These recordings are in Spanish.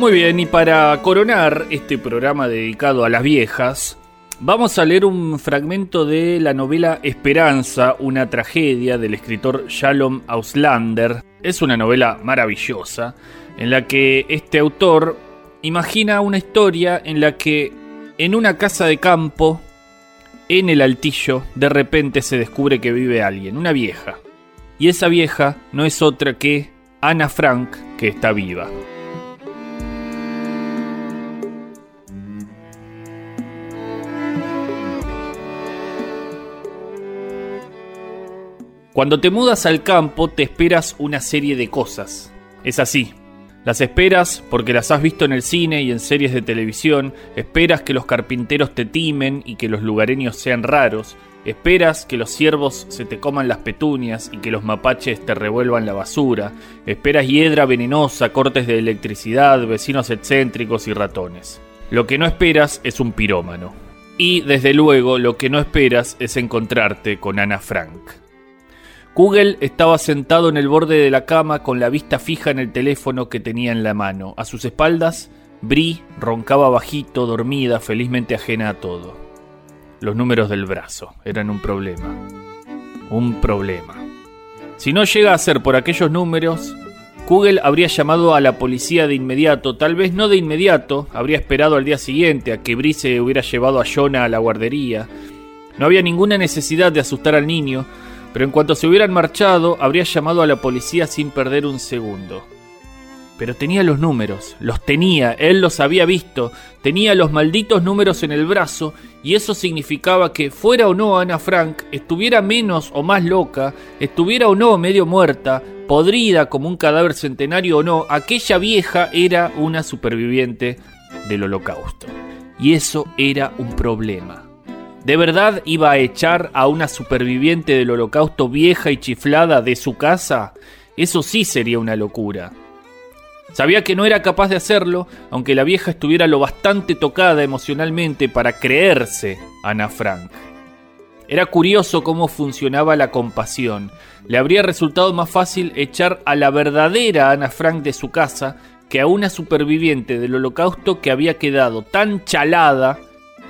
Muy bien, y para coronar este programa dedicado a las viejas, vamos a leer un fragmento de la novela Esperanza, una tragedia del escritor Shalom Auslander. Es una novela maravillosa en la que este autor imagina una historia en la que en una casa de campo, en el altillo, de repente se descubre que vive alguien, una vieja. Y esa vieja no es otra que Ana Frank, que está viva. Cuando te mudas al campo te esperas una serie de cosas. Es así. Las esperas porque las has visto en el cine y en series de televisión, esperas que los carpinteros te timen y que los lugareños sean raros, esperas que los ciervos se te coman las petunias y que los mapaches te revuelvan la basura, esperas hiedra venenosa, cortes de electricidad, vecinos excéntricos y ratones. Lo que no esperas es un pirómano. Y desde luego lo que no esperas es encontrarte con Ana Frank. Google estaba sentado en el borde de la cama con la vista fija en el teléfono que tenía en la mano. A sus espaldas, Brie roncaba bajito, dormida, felizmente ajena a todo. Los números del brazo eran un problema. Un problema. Si no llega a ser por aquellos números, Google habría llamado a la policía de inmediato, tal vez no de inmediato, habría esperado al día siguiente a que Brie se hubiera llevado a Jonah a la guardería. No había ninguna necesidad de asustar al niño, pero en cuanto se hubieran marchado, habría llamado a la policía sin perder un segundo. Pero tenía los números, los tenía, él los había visto, tenía los malditos números en el brazo, y eso significaba que, fuera o no Ana Frank, estuviera menos o más loca, estuviera o no medio muerta, podrida como un cadáver centenario o no, aquella vieja era una superviviente del holocausto. Y eso era un problema. ¿De verdad iba a echar a una superviviente del holocausto vieja y chiflada de su casa? Eso sí sería una locura. Sabía que no era capaz de hacerlo, aunque la vieja estuviera lo bastante tocada emocionalmente para creerse Ana Frank. Era curioso cómo funcionaba la compasión. Le habría resultado más fácil echar a la verdadera Ana Frank de su casa que a una superviviente del holocausto que había quedado tan chalada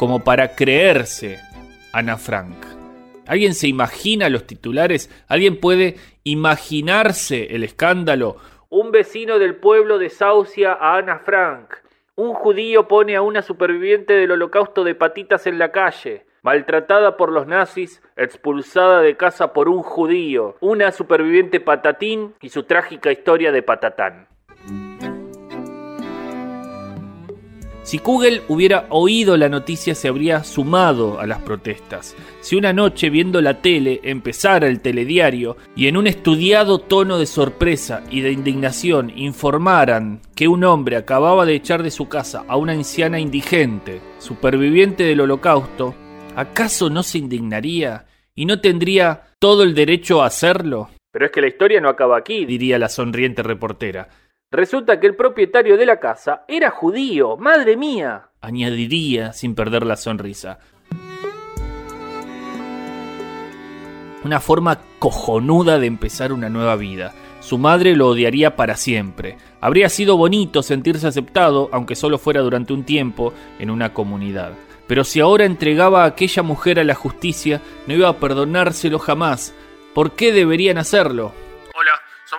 como para creerse Ana Frank. ¿Alguien se imagina los titulares? ¿Alguien puede imaginarse el escándalo? Un vecino del pueblo desahucia a Ana Frank. Un judío pone a una superviviente del holocausto de patitas en la calle. Maltratada por los nazis, expulsada de casa por un judío. Una superviviente patatín y su trágica historia de patatán. Si Kugel hubiera oído la noticia se habría sumado a las protestas. Si una noche viendo la tele empezara el telediario y en un estudiado tono de sorpresa y de indignación informaran que un hombre acababa de echar de su casa a una anciana indigente, superviviente del holocausto, ¿acaso no se indignaría y no tendría todo el derecho a hacerlo? Pero es que la historia no acaba aquí, diría la sonriente reportera. Resulta que el propietario de la casa era judío, madre mía, añadiría sin perder la sonrisa. Una forma cojonuda de empezar una nueva vida. Su madre lo odiaría para siempre. Habría sido bonito sentirse aceptado, aunque solo fuera durante un tiempo, en una comunidad. Pero si ahora entregaba a aquella mujer a la justicia, no iba a perdonárselo jamás. ¿Por qué deberían hacerlo?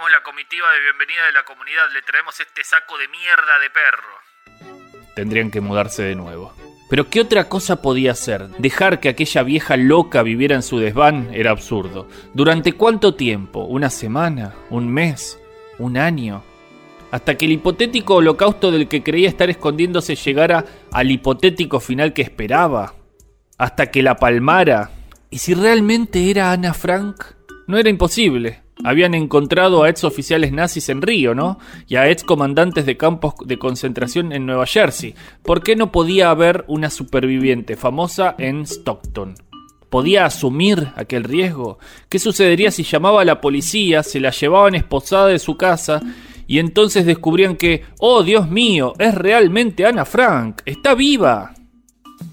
La comitiva de bienvenida de la comunidad. Le traemos este saco de mierda de perro. Tendrían que mudarse de nuevo. Pero ¿qué otra cosa podía hacer? Dejar que aquella vieja loca viviera en su desván era absurdo. ¿Durante cuánto tiempo? ¿Una semana? ¿Un mes? ¿Un año? Hasta que el hipotético holocausto del que creía estar escondiéndose llegara al hipotético final que esperaba. Hasta que la palmara. ¿Y si realmente era Ana Frank? No era imposible. Habían encontrado a ex oficiales nazis en Río, ¿no? Y a ex comandantes de campos de concentración en Nueva Jersey. ¿Por qué no podía haber una superviviente famosa en Stockton? ¿Podía asumir aquel riesgo? ¿Qué sucedería si llamaba a la policía, se la llevaban esposada de su casa y entonces descubrían que, oh Dios mío, es realmente Ana Frank, está viva?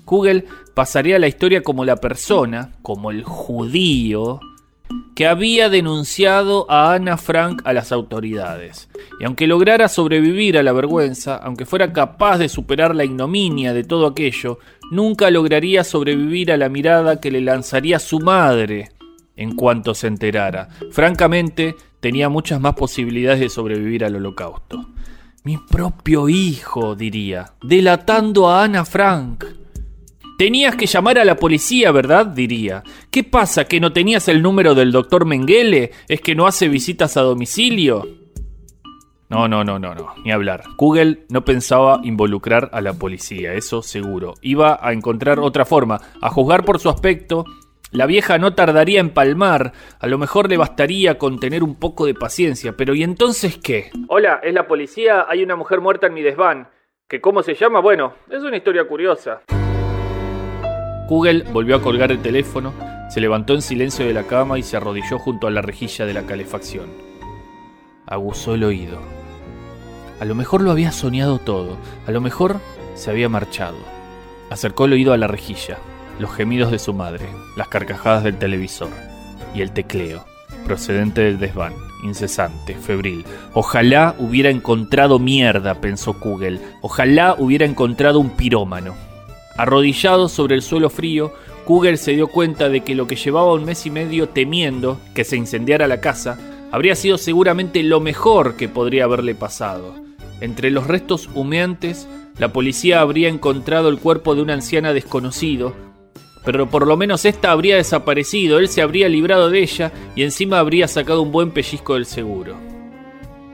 Google pasaría a la historia como la persona, como el judío, que había denunciado a Ana Frank a las autoridades. Y aunque lograra sobrevivir a la vergüenza, aunque fuera capaz de superar la ignominia de todo aquello, nunca lograría sobrevivir a la mirada que le lanzaría su madre en cuanto se enterara. Francamente, tenía muchas más posibilidades de sobrevivir al holocausto. Mi propio hijo, diría, delatando a Ana Frank. Tenías que llamar a la policía, ¿verdad? diría. ¿Qué pasa? ¿Que no tenías el número del doctor Mengele? ¿Es que no hace visitas a domicilio? No, no, no, no, no, ni hablar. Google no pensaba involucrar a la policía, eso seguro. Iba a encontrar otra forma. A juzgar por su aspecto, la vieja no tardaría en palmar, a lo mejor le bastaría con tener un poco de paciencia, pero ¿y entonces qué? Hola, es la policía, hay una mujer muerta en mi desván. ¿Que cómo se llama? Bueno, es una historia curiosa. Google volvió a colgar el teléfono, se levantó en silencio de la cama y se arrodilló junto a la rejilla de la calefacción. Aguzó el oído. A lo mejor lo había soñado todo, a lo mejor se había marchado. Acercó el oído a la rejilla, los gemidos de su madre, las carcajadas del televisor y el tecleo, procedente del desván, incesante, febril. Ojalá hubiera encontrado mierda, pensó Google. Ojalá hubiera encontrado un pirómano. Arrodillado sobre el suelo frío, Kugel se dio cuenta de que lo que llevaba un mes y medio temiendo que se incendiara la casa habría sido seguramente lo mejor que podría haberle pasado. Entre los restos humeantes, la policía habría encontrado el cuerpo de una anciana desconocido, pero por lo menos esta habría desaparecido, él se habría librado de ella y encima habría sacado un buen pellizco del seguro.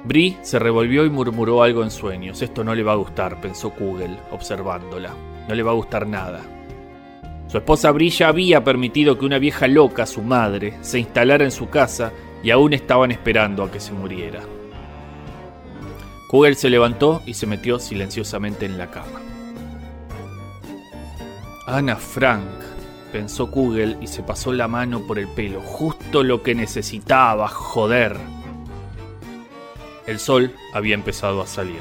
Brie se revolvió y murmuró algo en sueños. Esto no le va a gustar, pensó Kugel, observándola no le va a gustar nada. Su esposa Brilla había permitido que una vieja loca, su madre, se instalara en su casa y aún estaban esperando a que se muriera. Kugel se levantó y se metió silenciosamente en la cama. Ana Frank, pensó Kugel y se pasó la mano por el pelo, justo lo que necesitaba, joder. El sol había empezado a salir.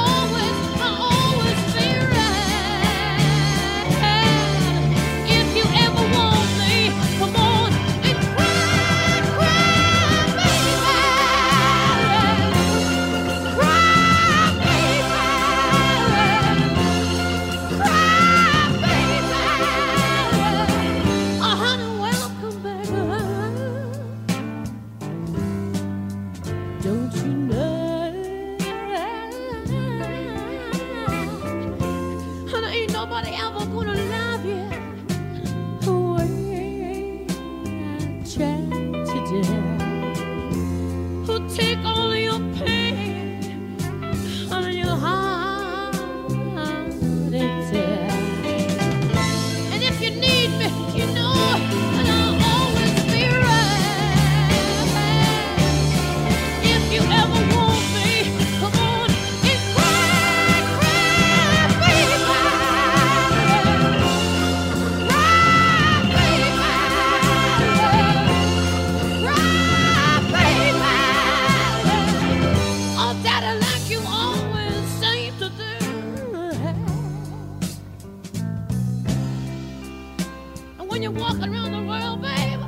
when you're walking around the world, babe.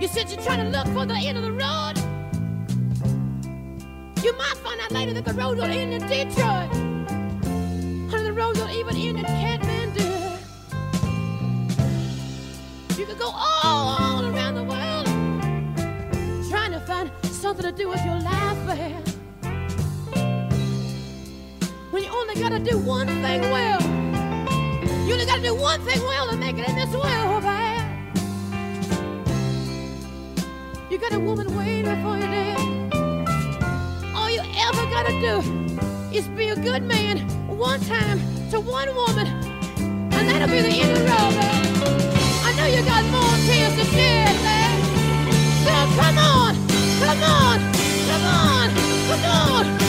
You said you're trying to look for the end of the road. You might find out later that the road will end in Detroit. Honey, the road will even end in Kathmandu. You could go all around the world trying to find something to do with your life, babe. When you only gotta do one thing well. You only gotta do one thing well to make it in this world, man. You got a woman waiting for you there. All you ever gotta do is be a good man one time to one woman, and that'll be the end of the road, man. I know you got more tears to shed, man. So come on, come on, come on, come on,